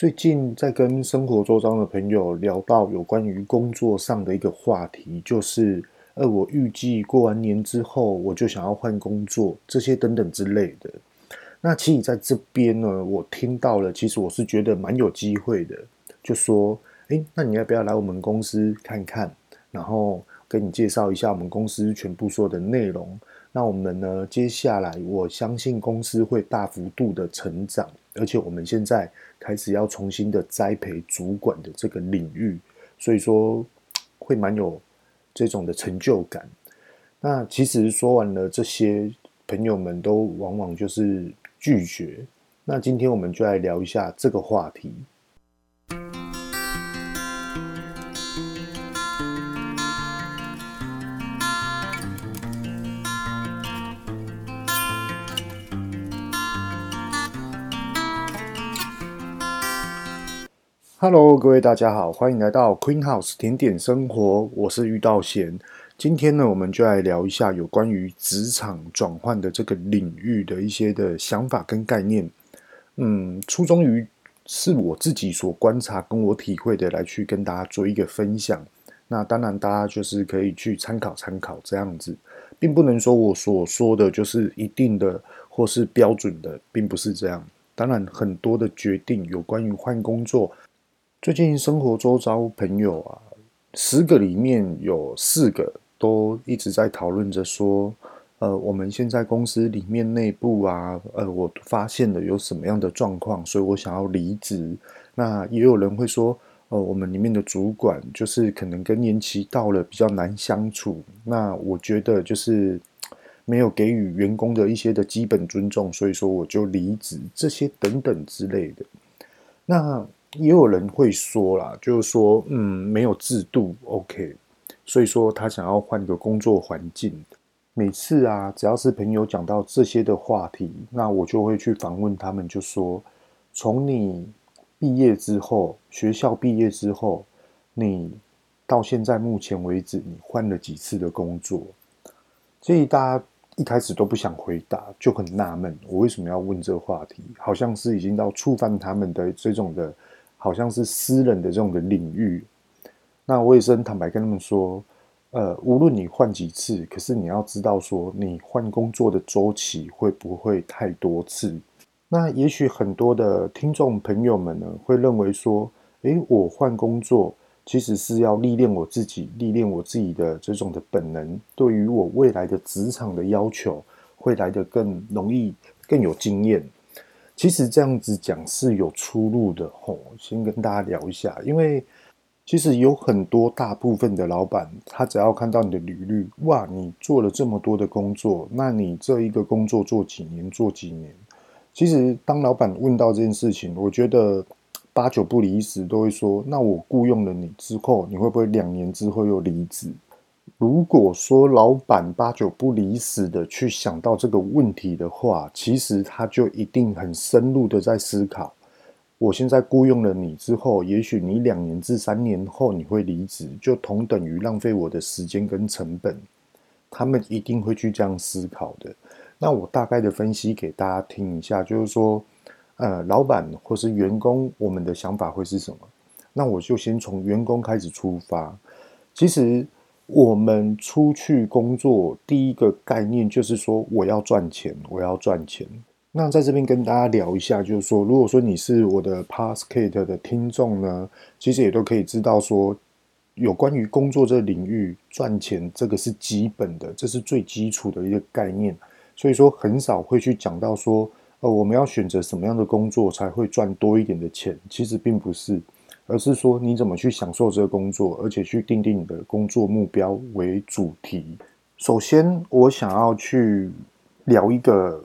最近在跟生活周遭的朋友聊到有关于工作上的一个话题，就是，呃，我预计过完年之后，我就想要换工作，这些等等之类的。那其实在这边呢，我听到了，其实我是觉得蛮有机会的，就说，诶，那你要不要来我们公司看看，然后跟你介绍一下我们公司全部说的内容。那我们呢，接下来我相信公司会大幅度的成长。而且我们现在开始要重新的栽培主管的这个领域，所以说会蛮有这种的成就感。那其实说完了这些，朋友们都往往就是拒绝。那今天我们就来聊一下这个话题。Hello，各位大家好，欢迎来到 Queen House 甜点生活，我是玉道贤。今天呢，我们就来聊一下有关于职场转换的这个领域的一些的想法跟概念。嗯，初衷于是我自己所观察跟我体会的，来去跟大家做一个分享。那当然，大家就是可以去参考参考这样子，并不能说我所说的就是一定的或是标准的，并不是这样。当然，很多的决定有关于换工作。最近生活周遭朋友啊，十个里面有四个都一直在讨论着说，呃，我们现在公司里面内部啊，呃，我发现了有什么样的状况，所以我想要离职。那也有人会说，呃，我们里面的主管就是可能更年期到了，比较难相处。那我觉得就是没有给予员工的一些的基本尊重，所以说我就离职，这些等等之类的。那。也有人会说啦，就是说，嗯，没有制度，OK，所以说他想要换个工作环境。每次啊，只要是朋友讲到这些的话题，那我就会去访问他们，就说，从你毕业之后，学校毕业之后，你到现在目前为止，你换了几次的工作？所以大家一开始都不想回答，就很纳闷，我为什么要问这个话题？好像是已经到触犯他们的这种的。好像是私人的这种的领域，那我也是坦白跟他们说，呃，无论你换几次，可是你要知道说，你换工作的周期会不会太多次？那也许很多的听众朋友们呢，会认为说，诶，我换工作其实是要历练我自己，历练我自己的这种的本能，对于我未来的职场的要求，会来得更容易，更有经验。其实这样子讲是有出路的吼，先跟大家聊一下，因为其实有很多大部分的老板，他只要看到你的履历，哇，你做了这么多的工作，那你这一个工作做几年？做几年？其实当老板问到这件事情，我觉得八九不离十都会说，那我雇佣了你之后，你会不会两年之后又离职？如果说老板八九不离十的去想到这个问题的话，其实他就一定很深入的在思考。我现在雇佣了你之后，也许你两年至三年后你会离职，就同等于浪费我的时间跟成本。他们一定会去这样思考的。那我大概的分析给大家听一下，就是说，呃，老板或是员工，我们的想法会是什么？那我就先从员工开始出发。其实。我们出去工作，第一个概念就是说，我要赚钱，我要赚钱。那在这边跟大家聊一下，就是说，如果说你是我的 Podcast 的听众呢，其实也都可以知道说，有关于工作这个领域赚钱，这个是基本的，这是最基础的一个概念。所以说，很少会去讲到说，呃，我们要选择什么样的工作才会赚多一点的钱，其实并不是。而是说你怎么去享受这个工作，而且去定定你的工作目标为主题。首先，我想要去聊一个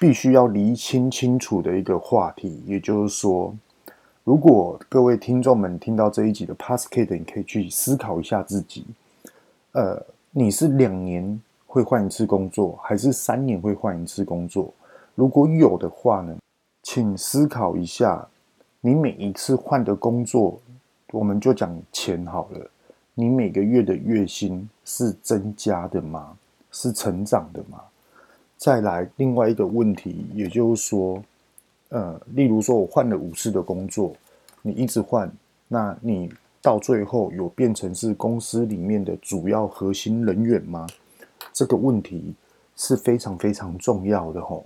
必须要厘清清楚的一个话题，也就是说，如果各位听众们听到这一集的 Podcast，你可以去思考一下自己，呃，你是两年会换一次工作，还是三年会换一次工作？如果有的话呢，请思考一下。你每一次换的工作，我们就讲钱好了。你每个月的月薪是增加的吗？是成长的吗？再来另外一个问题，也就是说，呃，例如说我换了五次的工作，你一直换，那你到最后有变成是公司里面的主要核心人员吗？这个问题是非常非常重要的吼。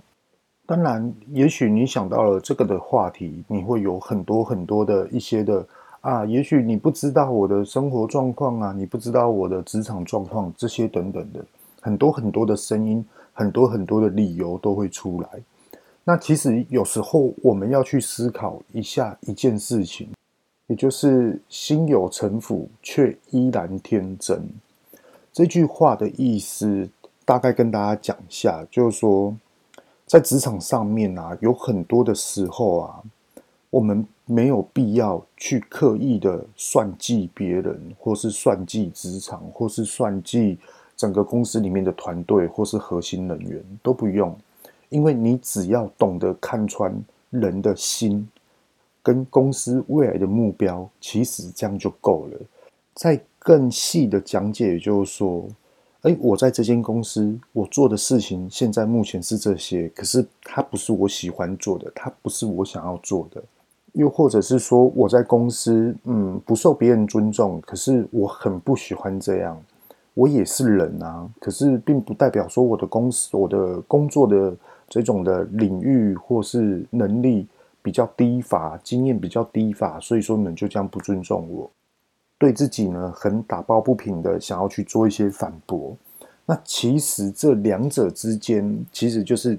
当然，也许你想到了这个的话题，你会有很多很多的一些的啊，也许你不知道我的生活状况啊，你不知道我的职场状况，这些等等的很多很多的声音，很多很多的理由都会出来。那其实有时候我们要去思考一下一件事情，也就是“心有城府，却依然天真”这句话的意思，大概跟大家讲一下，就是说，在职场上面啊，有很多的时候啊，我们没有必要去刻意的算计别人，或是算计职场，或是算计整个公司里面的团队，或是核心人员，都不用。因为你只要懂得看穿人的心，跟公司未来的目标，其实这样就够了。再更细的讲解，也就是说，哎，我在这间公司，我做的事情现在目前是这些，可是它不是我喜欢做的，它不是我想要做的。又或者是说，我在公司，嗯，不受别人尊重，可是我很不喜欢这样。我也是人啊，可是并不代表说我的公司、我的工作的。这种的领域或是能力比较低乏，经验比较低乏，所以说你们就这样不尊重我，对自己呢很打抱不平的想要去做一些反驳。那其实这两者之间其实就是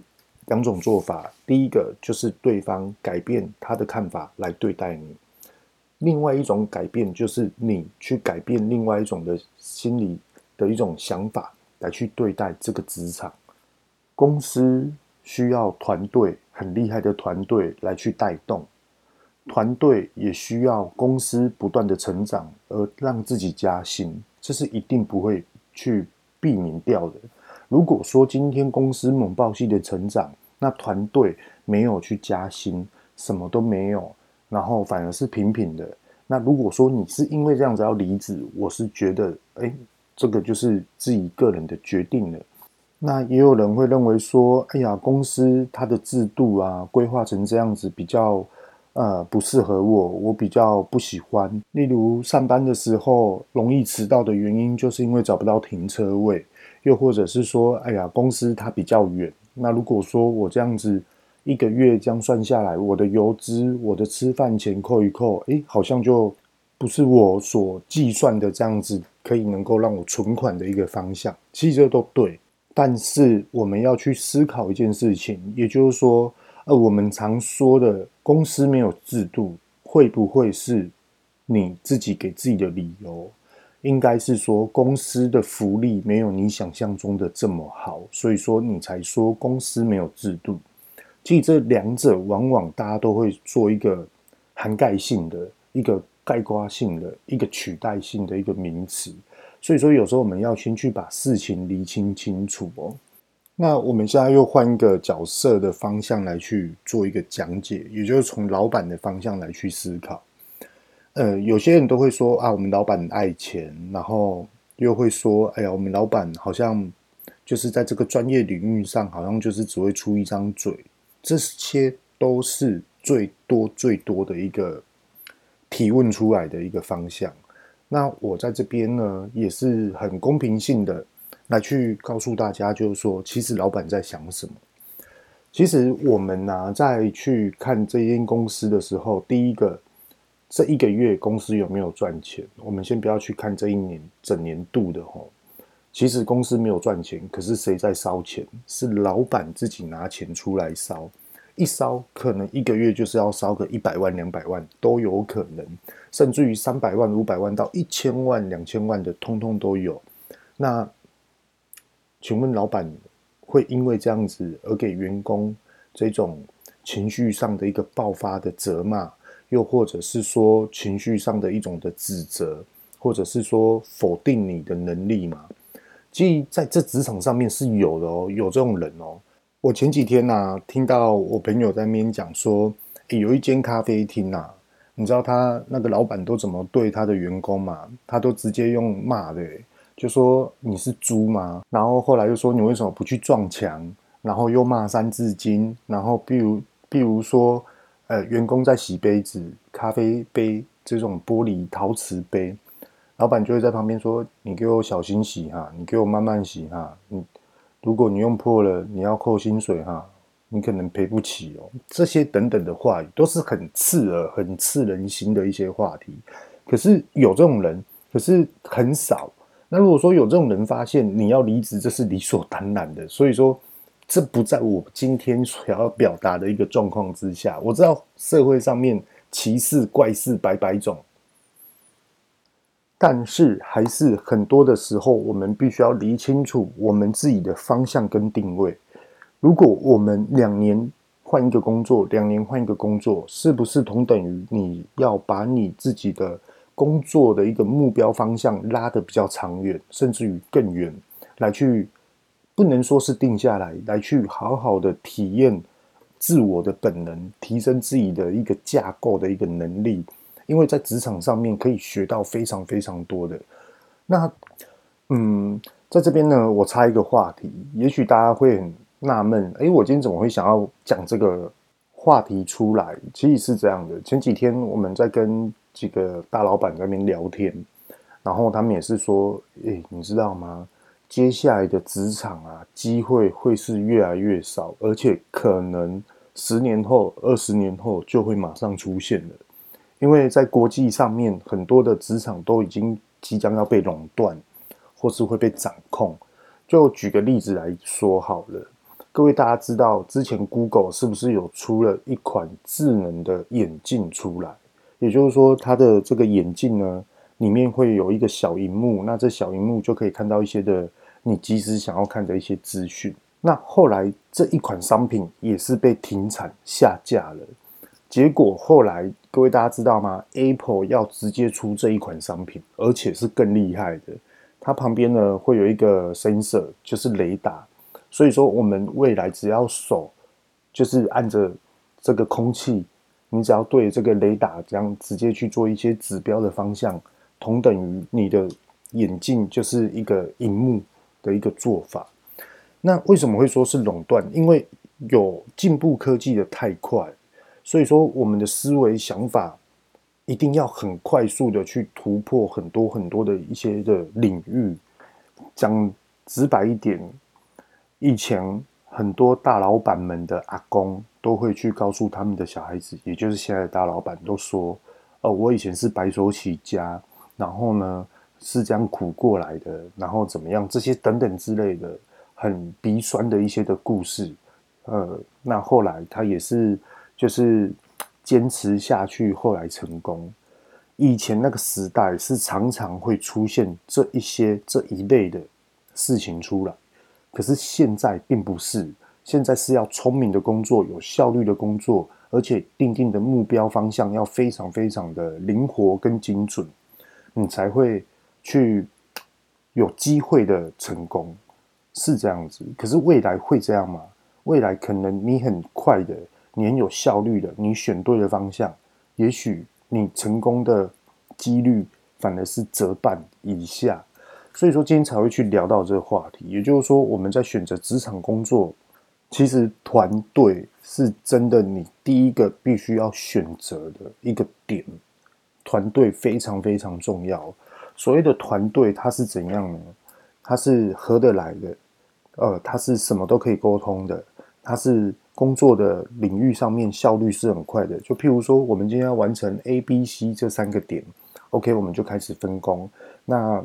两种做法，第一个就是对方改变他的看法来对待你，另外一种改变就是你去改变另外一种的心理的一种想法来去对待这个职场公司。需要团队很厉害的团队来去带动，团队也需要公司不断的成长而让自己加薪，这是一定不会去避免掉的。如果说今天公司猛爆性的成长，那团队没有去加薪，什么都没有，然后反而是平平的。那如果说你是因为这样子要离职，我是觉得，哎，这个就是自己个人的决定了。那也有人会认为说，哎呀，公司它的制度啊，规划成这样子比较，呃，不适合我，我比较不喜欢。例如上班的时候容易迟到的原因，就是因为找不到停车位，又或者是说，哎呀，公司它比较远。那如果说我这样子一个月这样算下来，我的油资、我的吃饭钱扣一扣，哎，好像就不是我所计算的这样子，可以能够让我存款的一个方向。其实这都对。但是我们要去思考一件事情，也就是说，呃，我们常说的公司没有制度，会不会是你自己给自己的理由？应该是说公司的福利没有你想象中的这么好，所以说你才说公司没有制度。其实这两者往往大家都会做一个涵盖性的一个概括性的一个取代性的一个名词。所以说，有时候我们要先去把事情理清清楚哦。那我们现在又换一个角色的方向来去做一个讲解，也就是从老板的方向来去思考。呃，有些人都会说啊，我们老板爱钱，然后又会说，哎呀，我们老板好像就是在这个专业领域上，好像就是只会出一张嘴。这些都是最多最多的一个提问出来的一个方向。那我在这边呢，也是很公平性的来去告诉大家，就是说，其实老板在想什么。其实我们呢、在去看这间公司的时候，第一个，这一个月公司有没有赚钱？我们先不要去看这一年整年度的吼。其实公司没有赚钱，可是谁在烧钱？是老板自己拿钱出来烧。一烧可能一个月就是要烧个一百万两百万都有可能，甚至于三百万五百万到一千万两千万的通通都有。那请问老板会因为这样子而给员工这种情绪上的一个爆发的责骂，又或者是说情绪上的一种的指责，或者是说否定你的能力吗？即在这职场上面是有的哦，有这种人哦。我前几天呐、啊，听到我朋友在那边讲说，有一间咖啡厅呐、啊，你知道他那个老板都怎么对他的员工嘛？他都直接用骂的，就说你是猪吗？然后后来又说你为什么不去撞墙？然后又骂三字经，然后比如比如说，呃，员工在洗杯子、咖啡杯这种玻璃陶瓷杯，老板就会在旁边说：“你给我小心洗哈，你给我慢慢洗哈。你如果你用破了，你要扣薪水哈，你可能赔不起哦。”这些等等的话语都是很刺耳、很刺人心的一些话题。可是有这种人，可是很少。那如果说有这种人发现你要离职，这是理所当然的。所以说。这不在我今天所要表达的一个状况之下。我知道社会上面奇事怪事百百种，但是还是很多的时候，我们必须要理清楚我们自己的方向跟定位。如果我们两年换一个工作，两年换一个工作，是不是同等于你要把你自己的工作的一个目标方向拉得比较长远，甚至于更远，来去？不能说是定下来，来去好好的体验自我的本能，提升自己的一个架构的一个能力，因为在职场上面可以学到非常非常多的。那，嗯，在这边呢，我插一个话题，也许大家会很纳闷，诶，我今天怎么会想要讲这个话题出来？其实是这样的，前几天我们在跟几个大老板在那边聊天，然后他们也是说，诶，你知道吗？接下来的职场啊，机会会是越来越少，而且可能十年后、二十年后就会马上出现了。因为在国际上面，很多的职场都已经即将要被垄断，或是会被掌控。就举个例子来说好了，各位大家知道，之前 Google 是不是有出了一款智能的眼镜出来？也就是说，它的这个眼镜呢，里面会有一个小荧幕，那这小荧幕就可以看到一些的。你即使想要看的一些资讯，那后来这一款商品也是被停产下架了。结果后来各位大家知道吗？Apple 要直接出这一款商品，而且是更厉害的。它旁边呢会有一个 sensor，就是雷达。所以说我们未来只要手就是按着这个空气，你只要对这个雷达这样直接去做一些指标的方向，同等于你的眼镜就是一个荧幕的一个做法，那为什么会说是垄断？因为有进步科技的太快，所以说我们的思维想法一定要很快速的去突破很多很多的一些的领域。讲直白一点，以前很多大老板们的阿公都会去告诉他们的小孩子，也就是现在的大老板都说：“哦，我以前是白手起家，然后呢。”是这样苦过来的，然后怎么样？这些等等之类的，很鼻酸的一些的故事。呃，那后来他也是就是坚持下去，后来成功。以前那个时代是常常会出现这一些这一类的事情出来，可是现在并不是，现在是要聪明的工作，有效率的工作，而且定定的目标方向要非常非常的灵活跟精准，你才会。去有机会的成功是这样子，可是未来会这样吗？未来可能你很快的，你很有效率的，你选对了方向，也许你成功的几率反而是折半以下。所以说今天才会去聊到这个话题，也就是说我们在选择职场工作，其实团队是真的你第一个必须要选择的一个点，团队非常非常重要。所谓的团队，它是怎样呢？它是合得来的，呃，它是什么都可以沟通的，它是工作的领域上面效率是很快的。就譬如说，我们今天要完成 A、B、C 这三个点，OK，我们就开始分工，那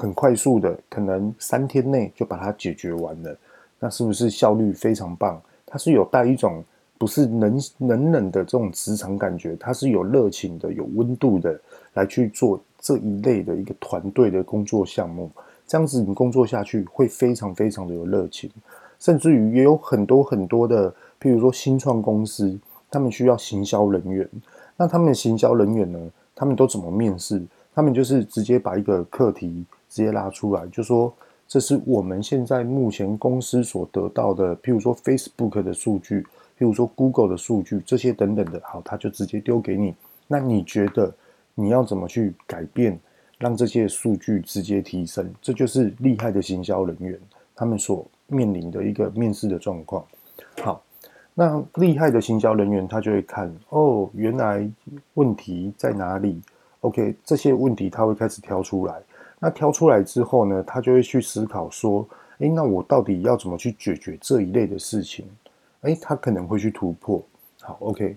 很快速的，可能三天内就把它解决完了，那是不是效率非常棒？它是有带一种不是冷冷冷的这种职场感觉，它是有热情的、有温度的来去做。这一类的一个团队的工作项目，这样子你工作下去会非常非常的有热情，甚至于也有很多很多的，譬如说新创公司，他们需要行销人员，那他们的行销人员呢，他们都怎么面试？他们就是直接把一个课题直接拉出来，就说这是我们现在目前公司所得到的，譬如说 Facebook 的数据，譬如说 Google 的数据，这些等等的，好，他就直接丢给你，那你觉得？你要怎么去改变，让这些数据直接提升？这就是厉害的行销人员他们所面临的一个面试的状况。好，那厉害的行销人员他就会看哦，原来问题在哪里？OK，这些问题他会开始挑出来。那挑出来之后呢，他就会去思考说，诶，那我到底要怎么去解决这一类的事情？诶，他可能会去突破。好，OK，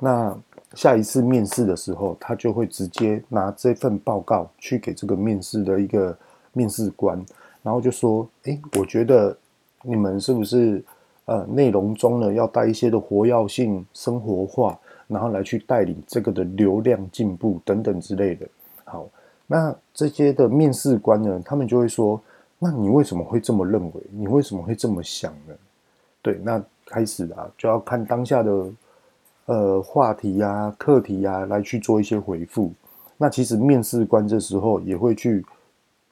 那下一次面试的时候，他就会直接拿这份报告去给这个面试的一个面试官，然后就说，诶，我觉得你们是不是呃内容中呢要带一些的活跃性、生活化，然后来去带领这个的流量进步等等之类的。好。那这些的面试官呢，他们就会说：“那你为什么会这么认为？你为什么会这么想呢？”对，那开始啊，就要看当下的呃话题呀、课题呀，来去做一些回复。那其实面试官这时候也会去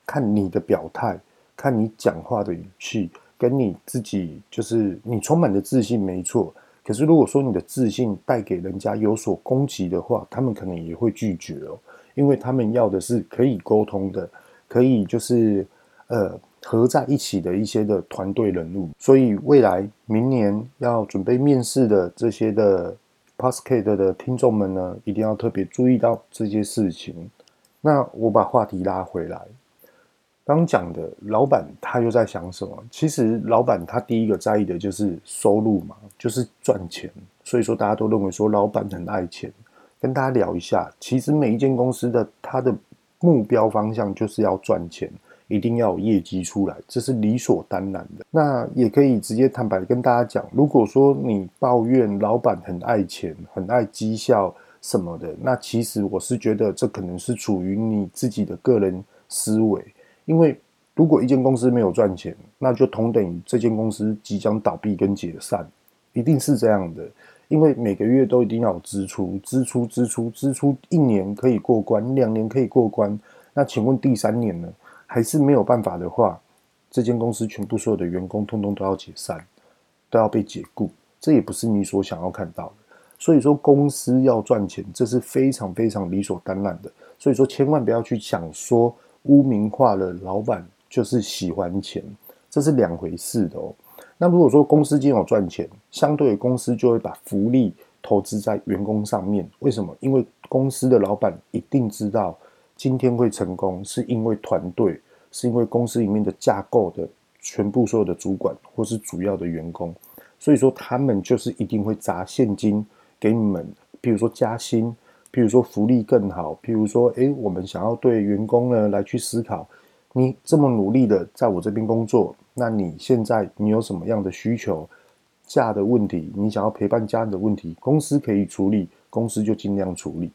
看你的表态，看你讲话的语气，跟你自己就是你充满的自信没错。可是如果说你的自信带给人家有所攻击的话，他们可能也会拒绝哦。因为他们要的是可以沟通的，可以就是呃合在一起的一些的团队人物，所以未来明年要准备面试的这些的 Podcast 的听众们呢，一定要特别注意到这些事情。那我把话题拉回来，刚讲的老板他又在想什么？其实老板他第一个在意的就是收入嘛，就是赚钱。所以说大家都认为说老板很爱钱。跟大家聊一下，其实每一间公司的它的目标方向就是要赚钱，一定要有业绩出来，这是理所当然的。那也可以直接坦白跟大家讲，如果说你抱怨老板很爱钱、很爱绩效什么的，那其实我是觉得这可能是处于你自己的个人思维。因为如果一间公司没有赚钱，那就同等于这间公司即将倒闭跟解散，一定是这样的。因为每个月都一定要有支出，支出，支出，支出，一年可以过关，两年可以过关。那请问第三年呢？还是没有办法的话，这间公司全部所有的员工通通都要解散，都要被解雇。这也不是你所想要看到的。所以说，公司要赚钱，这是非常非常理所当然的。所以说，千万不要去想说污名化了老板就是喜欢钱，这是两回事的哦。那如果说公司今天有赚钱，相对公司就会把福利投资在员工上面。为什么？因为公司的老板一定知道今天会成功，是因为团队，是因为公司里面的架构的全部所有的主管或是主要的员工，所以说他们就是一定会砸现金给你们，比如说加薪，比如说福利更好，比如说诶，我们想要对员工呢来去思考，你这么努力的在我这边工作。那你现在你有什么样的需求？假的问题，你想要陪伴家人的问题，公司可以处理，公司就尽量处理。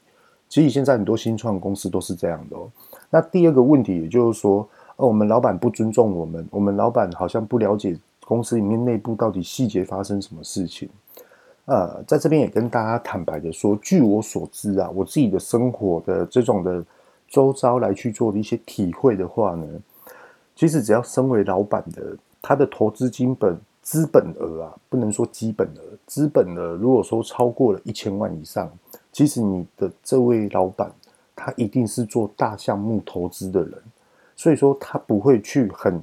其实现在很多新创公司都是这样的哦。那第二个问题，也就是说，呃，我们老板不尊重我们，我们老板好像不了解公司里面内部到底细节发生什么事情。呃，在这边也跟大家坦白的说，据我所知啊，我自己的生活的这种的周遭来去做的一些体会的话呢。其实只要身为老板的，他的投资金本资本额啊，不能说基本额，资本额如果说超过了一千万以上，其实你的这位老板他一定是做大项目投资的人，所以说他不会去很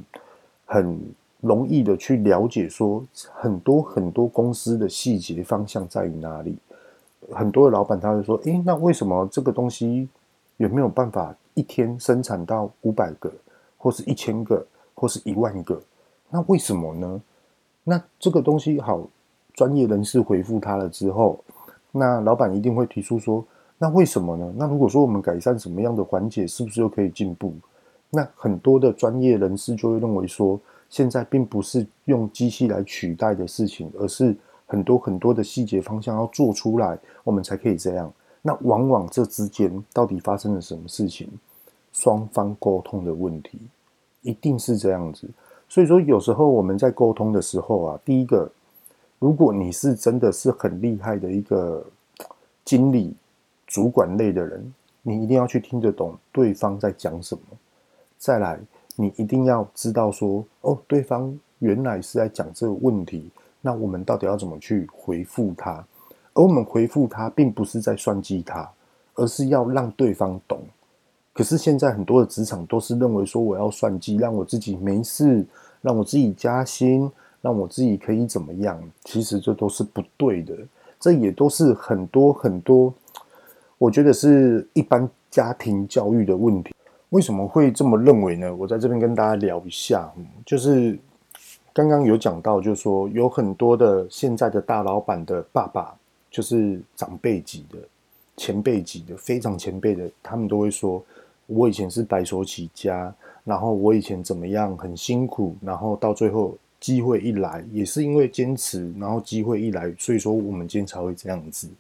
很容易的去了解说很多很多公司的细节方向在于哪里。很多的老板他会说，诶，那为什么这个东西有没有办法一天生产到五百个？或是一千个，或是一万个，那为什么呢？那这个东西好，专业人士回复他了之后，那老板一定会提出说，那为什么呢？那如果说我们改善什么样的环节，是不是就可以进步？那很多的专业人士就会认为说，现在并不是用机器来取代的事情，而是很多很多的细节方向要做出来，我们才可以这样。那往往这之间到底发生了什么事情？双方沟通的问题。一定是这样子，所以说有时候我们在沟通的时候啊，第一个，如果你是真的是很厉害的一个经理、主管类的人，你一定要去听得懂对方在讲什么。再来，你一定要知道说，哦，对方原来是在讲这个问题，那我们到底要怎么去回复他？而我们回复他，并不是在算计他，而是要让对方懂。可是现在很多的职场都是认为说，我要算计，让我自己没事，让我自己加薪，让我自己可以怎么样？其实这都是不对的，这也都是很多很多，我觉得是一般家庭教育的问题。为什么会这么认为呢？我在这边跟大家聊一下，就是刚刚有讲到，就是说有很多的现在的大老板的爸爸，就是长辈级的、前辈级的、非常前辈的，他们都会说，我以前是白手起家，然后我以前怎么样很辛苦，然后到最后机会一来，也是因为坚持，然后机会一来，所以说我们今天才会这样子。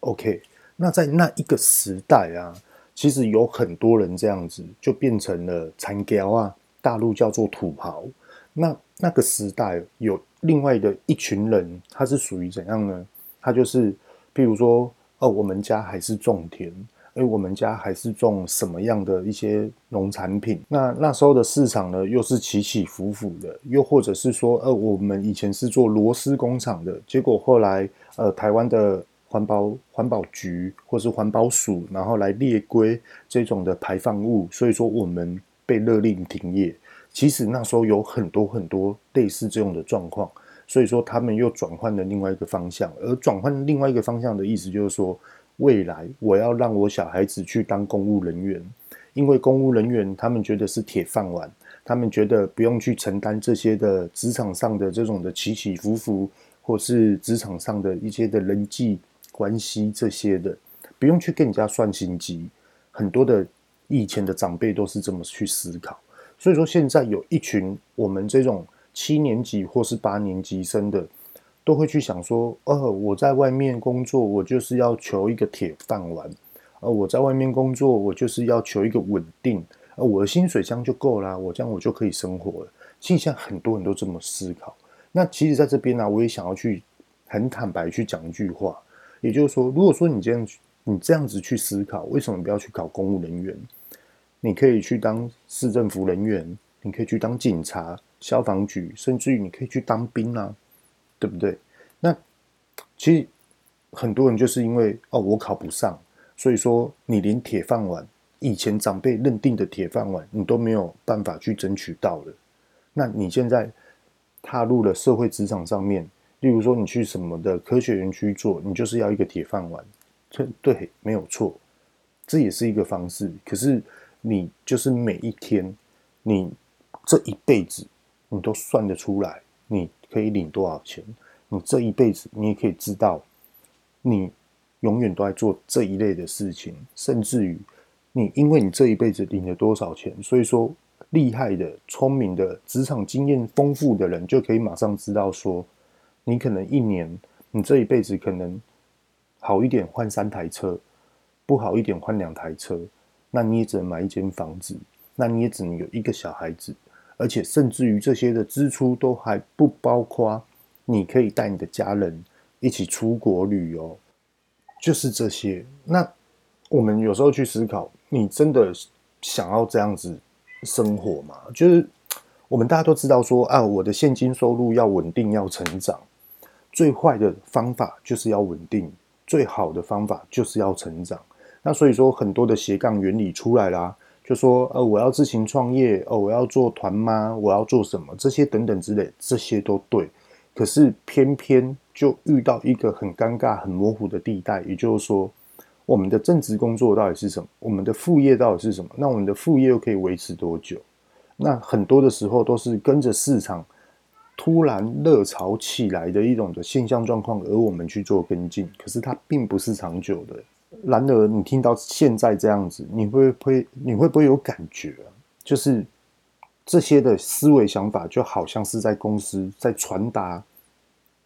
OK，那在那一个时代啊。其实有很多人这样子，就变成了残胶啊，大陆叫做土豪。那那个时代有另外的一群人，他是属于怎样呢？他就是，譬如说，哦，我们家还是种田，哎，我们家还是种什么样的一些农产品。那那时候的市场呢，又是起起伏伏的，又或者是说，呃，我们以前是做螺丝工厂的，结果后来，呃，台湾的。环保环保局或是环保署，然后来列规这种的排放物，所以说我们被勒令停业。其实那时候有很多很多类似这种的状况，所以说他们又转换了另外一个方向。而转换另外一个方向的意思就是说，未来我要让我小孩子去当公务人员，因为公务人员他们觉得是铁饭碗，他们觉得不用去承担这些的职场上的这种的起起伏伏，或是职场上的一些的人际。关系这些的，不用去跟人家算心机。很多的以前的长辈都是这么去思考，所以说现在有一群我们这种七年级或是八年级生的，都会去想说：哦，我在外面工作，我就是要求一个铁饭碗；呃，我在外面工作，我就是要求一个稳定。呃，我的薪水这样就够了，我这样我就可以生活了。其实现在很多人都这么思考。那其实在这边呢，我也想要去很坦白去讲一句话。也就是说，如果说你这样你这样子去思考，为什么不要去考公务人员？你可以去当市政府人员，你可以去当警察、消防局，甚至于你可以去当兵啊，对不对？那其实很多人就是因为哦，我考不上，所以说你连铁饭碗，以前长辈认定的铁饭碗，你都没有办法去争取到了。那你现在踏入了社会职场上面。例如说，你去什么的科学园区做，你就是要一个铁饭碗，这对，没有错，这也是一个方式。可是你就是每一天，你这一辈子，你都算得出来，你可以领多少钱？你这一辈子，你也可以知道，你永远都在做这一类的事情，甚至于你因为你这一辈子领了多少钱，所以说厉害的、聪明的、职场经验丰富的人，就可以马上知道说。你可能一年，你这一辈子可能好一点换三台车，不好一点换两台车，那你也只能买一间房子，那你也只能有一个小孩子，而且甚至于这些的支出都还不包括你可以带你的家人一起出国旅游，就是这些。那我们有时候去思考，你真的想要这样子生活吗？就是我们大家都知道说啊，我的现金收入要稳定，要成长。最坏的方法就是要稳定，最好的方法就是要成长。那所以说，很多的斜杠原理出来啦，就说呃，我要自行创业，哦，我要做团妈，我要做什么，这些等等之类，这些都对。可是偏偏就遇到一个很尴尬、很模糊的地带，也就是说，我们的正职工作到底是什么？我们的副业到底是什么？那我们的副业又可以维持多久？那很多的时候都是跟着市场。突然热潮起来的一种的现象状况，而我们去做跟进，可是它并不是长久的。然而，你听到现在这样子，你会不会你会不会有感觉？就是这些的思维想法，就好像是在公司在传达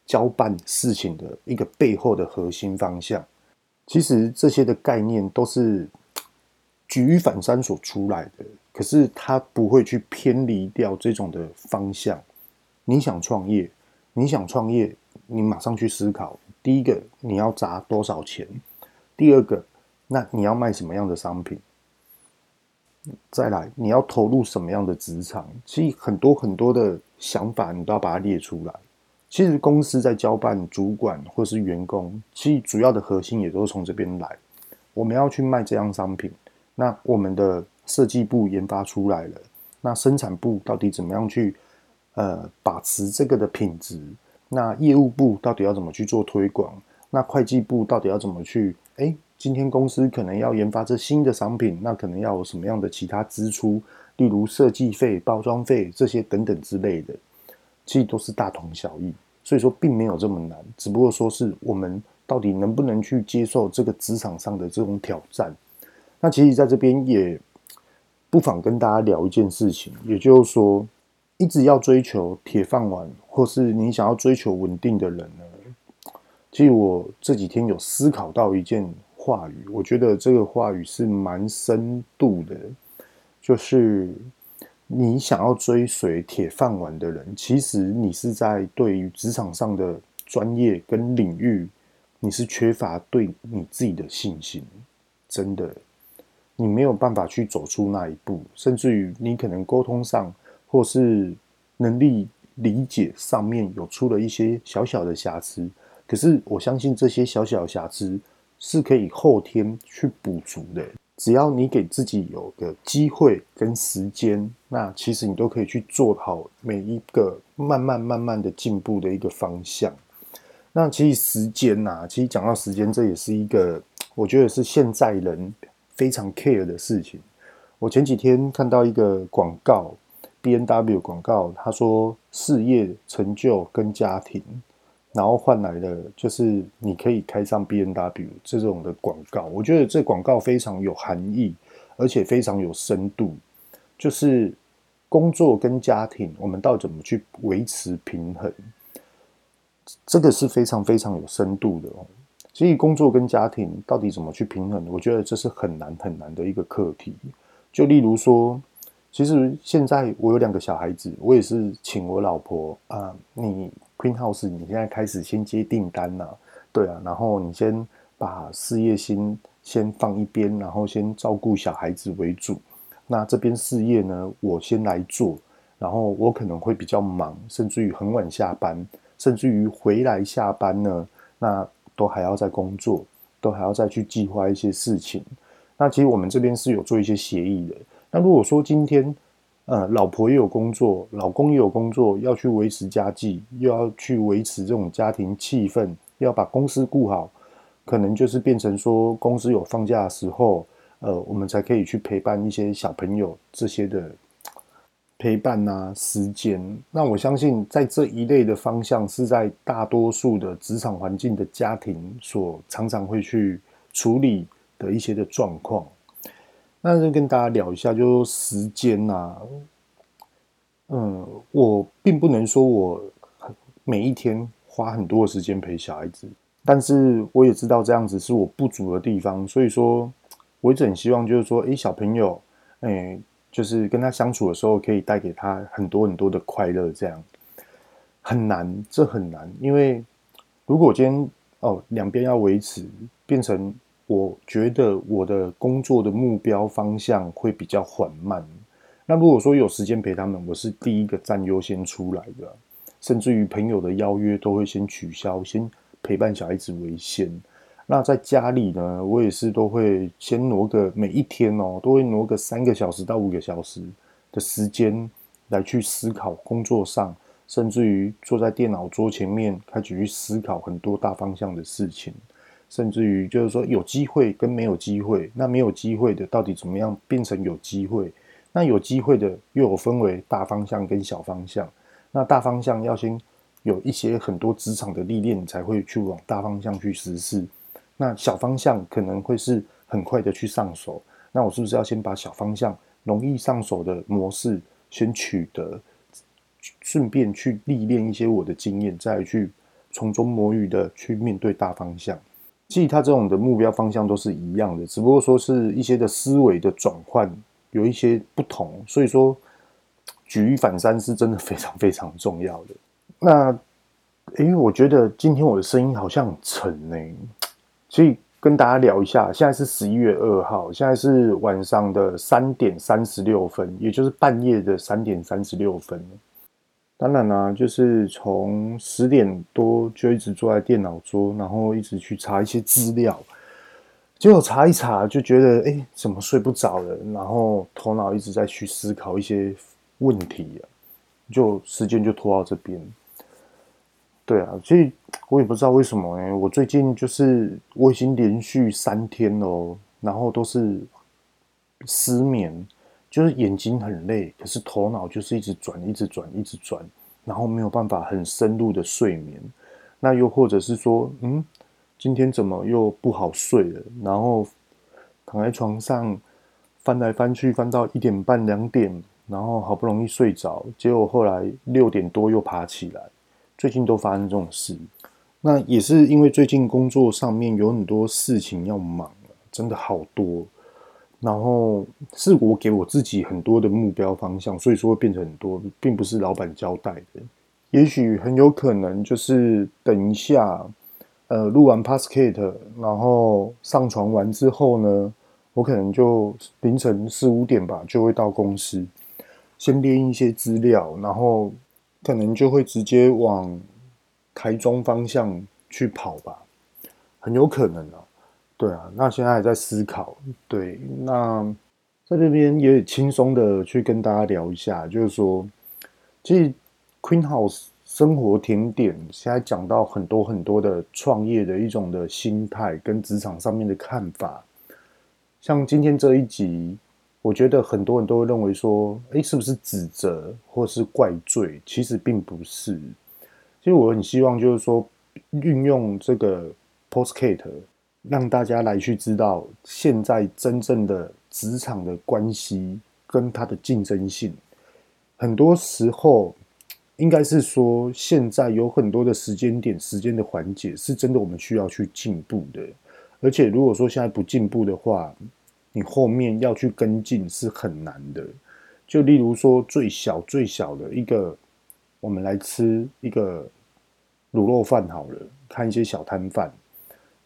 交办事情的一个背后的核心方向。其实这些的概念都是举一反三所出来的，可是它不会去偏离掉这种的方向。你想创业，你想创业，你马上去思考。第一个，你要砸多少钱？第二个，那你要卖什么样的商品？再来，你要投入什么样的职场？其实很多很多的想法，你都要把它列出来。其实公司在交办主管或是员工，其实主要的核心也都是从这边来。我们要去卖这样商品，那我们的设计部研发出来了，那生产部到底怎么样去？呃把持这个的品质？那业务部到底要怎么去做推广？那会计部到底要怎么去？诶，今天公司可能要研发这新的商品，那可能要有什么样的其他支出？例如设计费、包装费这些等等之类的，其实都是大同小异。所以说，并没有这么难，只不过说是我们到底能不能去接受这个职场上的这种挑战。那其实在这边也不妨跟大家聊一件事情，也就是说，一直要追求铁饭碗，或是你想要追求稳定的人呢？其实我这几天有思考到一件话语，我觉得这个话语是蛮深度的，就是你想要追随铁饭碗的人，其实你是在对于职场上的专业跟领域，你是缺乏对你自己的信心，真的，你没有办法去走出那一步，甚至于你可能沟通上或是能力理解上面有出了一些小小的瑕疵。可是我相信这些小小瑕疵是可以后天去补足的。只要你给自己有个机会跟时间，那其实你都可以去做好每一个慢慢慢慢的进步的一个方向。那其实时间呐，其实讲到时间，这也是一个我觉得是现在人非常 care 的事情。我前几天看到一个广告，B N W 广告，他说事业成就跟家庭。然后换来的就是你可以开上 B N W 这种的广告，我觉得这广告非常有含义，而且非常有深度。就是工作跟家庭，我们到底怎么去维持平衡？这个是非常非常有深度的哦。所以工作跟家庭到底怎么去平衡？我觉得这是很难很难的一个课题。就例如说，其实现在我有两个小孩子，我也是请我老婆啊，你。Queen House，你现在开始先接订单呐，对啊，然后你先把事业心先放一边，然后先照顾小孩子为主。那这边事业呢，我先来做，然后我可能会比较忙，甚至于很晚下班，甚至于回来下班呢，那都还要再工作，都还要再去计划一些事情。那其实我们这边是有做一些协议的。那如果说今天，呃，老婆也有工作，老公也有工作，要去维持家计，又要去维持这种家庭气氛，要把公司顾好，可能就是变成说，公司有放假的时候，呃，我们才可以去陪伴一些小朋友这些的陪伴啊时间。那我相信，在这一类的方向，是在大多数的职场环境的家庭所常常会去处理的一些的状况。那就跟大家聊一下，就时间呐、啊，嗯，我并不能说我每一天花很多的时间陪小孩子，但是我也知道这样子是我不足的地方，所以说，我一直很希望就是说，诶，小朋友，诶，就是跟他相处的时候，可以带给他很多很多的快乐，这样很难，这很难，因为如果今天哦两边要维持，变成。我觉得我的工作的目标方向会比较缓慢。那如果说有时间陪他们，我是第一个占优先出来的，甚至于朋友的邀约都会先取消，先陪伴小孩子为先。那在家里呢，我也是都会先挪个每一天哦，都会挪个三个小时到五个小时的时间来去思考工作上，甚至于坐在电脑桌前面开始去思考很多大方向的事情。甚至于就是说有机会跟没有机会，那没有机会的到底怎么样变成有机会？那有机会的又有分为大方向跟小方向。那大方向要先有一些很多职场的历练，才会去往大方向去实施。那小方向可能会是很快的去上手。那我是不是要先把小方向容易上手的模式先取得，顺便去历练一些我的经验，再去从中摸鱼的去面对大方向？其实他这种的目标方向都是一样的，只不过说是一些的思维的转换有一些不同，所以说举一反三是真的非常非常重要的。那，诶，我觉得今天我的声音好像很沉呢，所以跟大家聊一下。现在是十一月二号，现在是晚上的三点三十六分，也就是半夜的三点三十六分。当然啦、就是从十点多就一直坐在电脑桌，然后一直去查一些资料，结果查一查就觉得，哎，怎么睡不着了？然后头脑一直在去思考一些问题啊，就时间就拖到这边。对啊，所以我也不知道为什么哎，我最近就是我已经连续三天了，然后都是失眠，就是眼睛很累，可是头脑就是一直转，一直转，一直转，然后没有办法很深入的睡眠。那又或者是说，嗯，今天怎么又不好睡了？然后躺在床上翻来翻去，翻到一点半、两点，然后好不容易睡着，结果后来六点多又爬起来。最近都发生这种事，那也是因为最近工作上面有很多事情要忙，真的好多。然后是我给我自己很多的目标方向，所以说会变成很多，并不是老板交代的。也许很有可能就是等一下，呃，录完 Podcast，然后上传完之后呢，我可能就凌晨四五点吧，就会到公司，先练一些资料，然后可能就会直接往台中方向去跑吧，很有可能啊。对啊，那现在还在思考。对，那在这边也轻松的去跟大家聊一下，就是说，其实。Queen House 生活甜点现在讲到很多很多的创业的一种的心态跟职场上面的看法，像今天这一集，我觉得很多人都会认为说，诶，是不是指责或是怪罪？其实并不是。其实我很希望就是说，运用这个 Postcate 让大家来去知道现在真正的职场的关系跟它的竞争性，很多时候。应该是说，现在有很多的时间点、时间的环节，是真的我们需要去进步的。而且，如果说现在不进步的话，你后面要去跟进是很难的。就例如说，最小最小的一个，我们来吃一个卤肉饭好了，看一些小摊贩，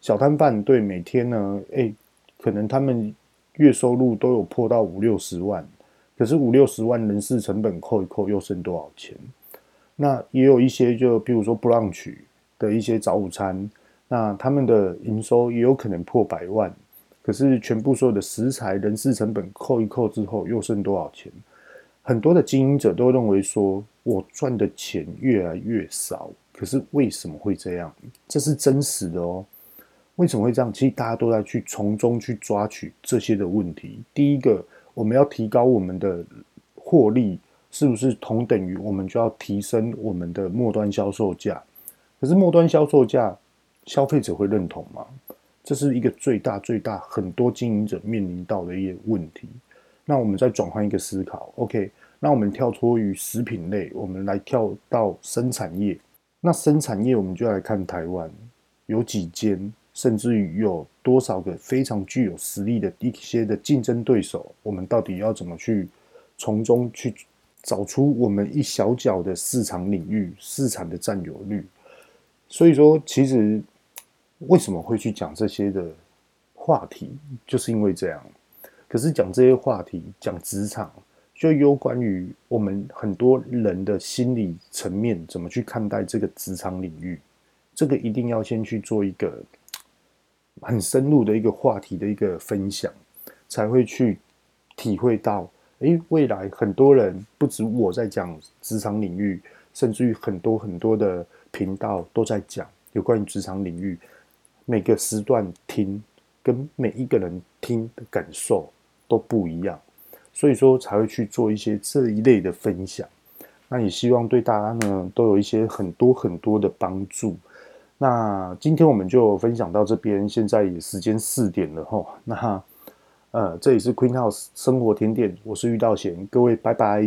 小摊贩对每天呢，哎，可能他们月收入都有破到五六十万，可是五六十万人事成本扣一扣，又剩多少钱？那也有一些，就比如说 brunch 的一些早午餐，那他们的营收也有可能破百万，可是全部所有的食材、人事成本扣一扣之后，又剩多少钱？很多的经营者都认为说，我赚的钱越来越少，可是为什么会这样？这是真实的哦。为什么会这样？其实大家都在去从中去抓取这些的问题。第一个，我们要提高我们的获利。是不是同等于我们就要提升我们的末端销售价？可是末端销售价，消费者会认同吗？这是一个最大最大很多经营者面临到的一个问题。那我们再转换一个思考，OK？那我们跳脱于食品类，我们来跳到生产业。那生产业我们就来看台湾有几间，甚至于有多少个非常具有实力的一些的竞争对手，我们到底要怎么去从中去？找出我们一小角的市场领域，市场的占有率。所以说，其实为什么会去讲这些的话题，就是因为这样。可是讲这些话题，讲职场，就有关于我们很多人的心理层面怎么去看待这个职场领域。这个一定要先去做一个很深入的一个话题的一个分享，才会去体会到。诶，未来很多人不止我在讲职场领域，甚至于很多很多的频道都在讲有关于职场领域。每个时段听，跟每一个人听的感受都不一样，所以说才会去做一些这一类的分享。那也希望对大家呢都有一些很多很多的帮助。那今天我们就分享到这边，现在也时间四点了吼，那。呃，这里是 Queen House 生活甜点，我是遇到贤，各位拜拜。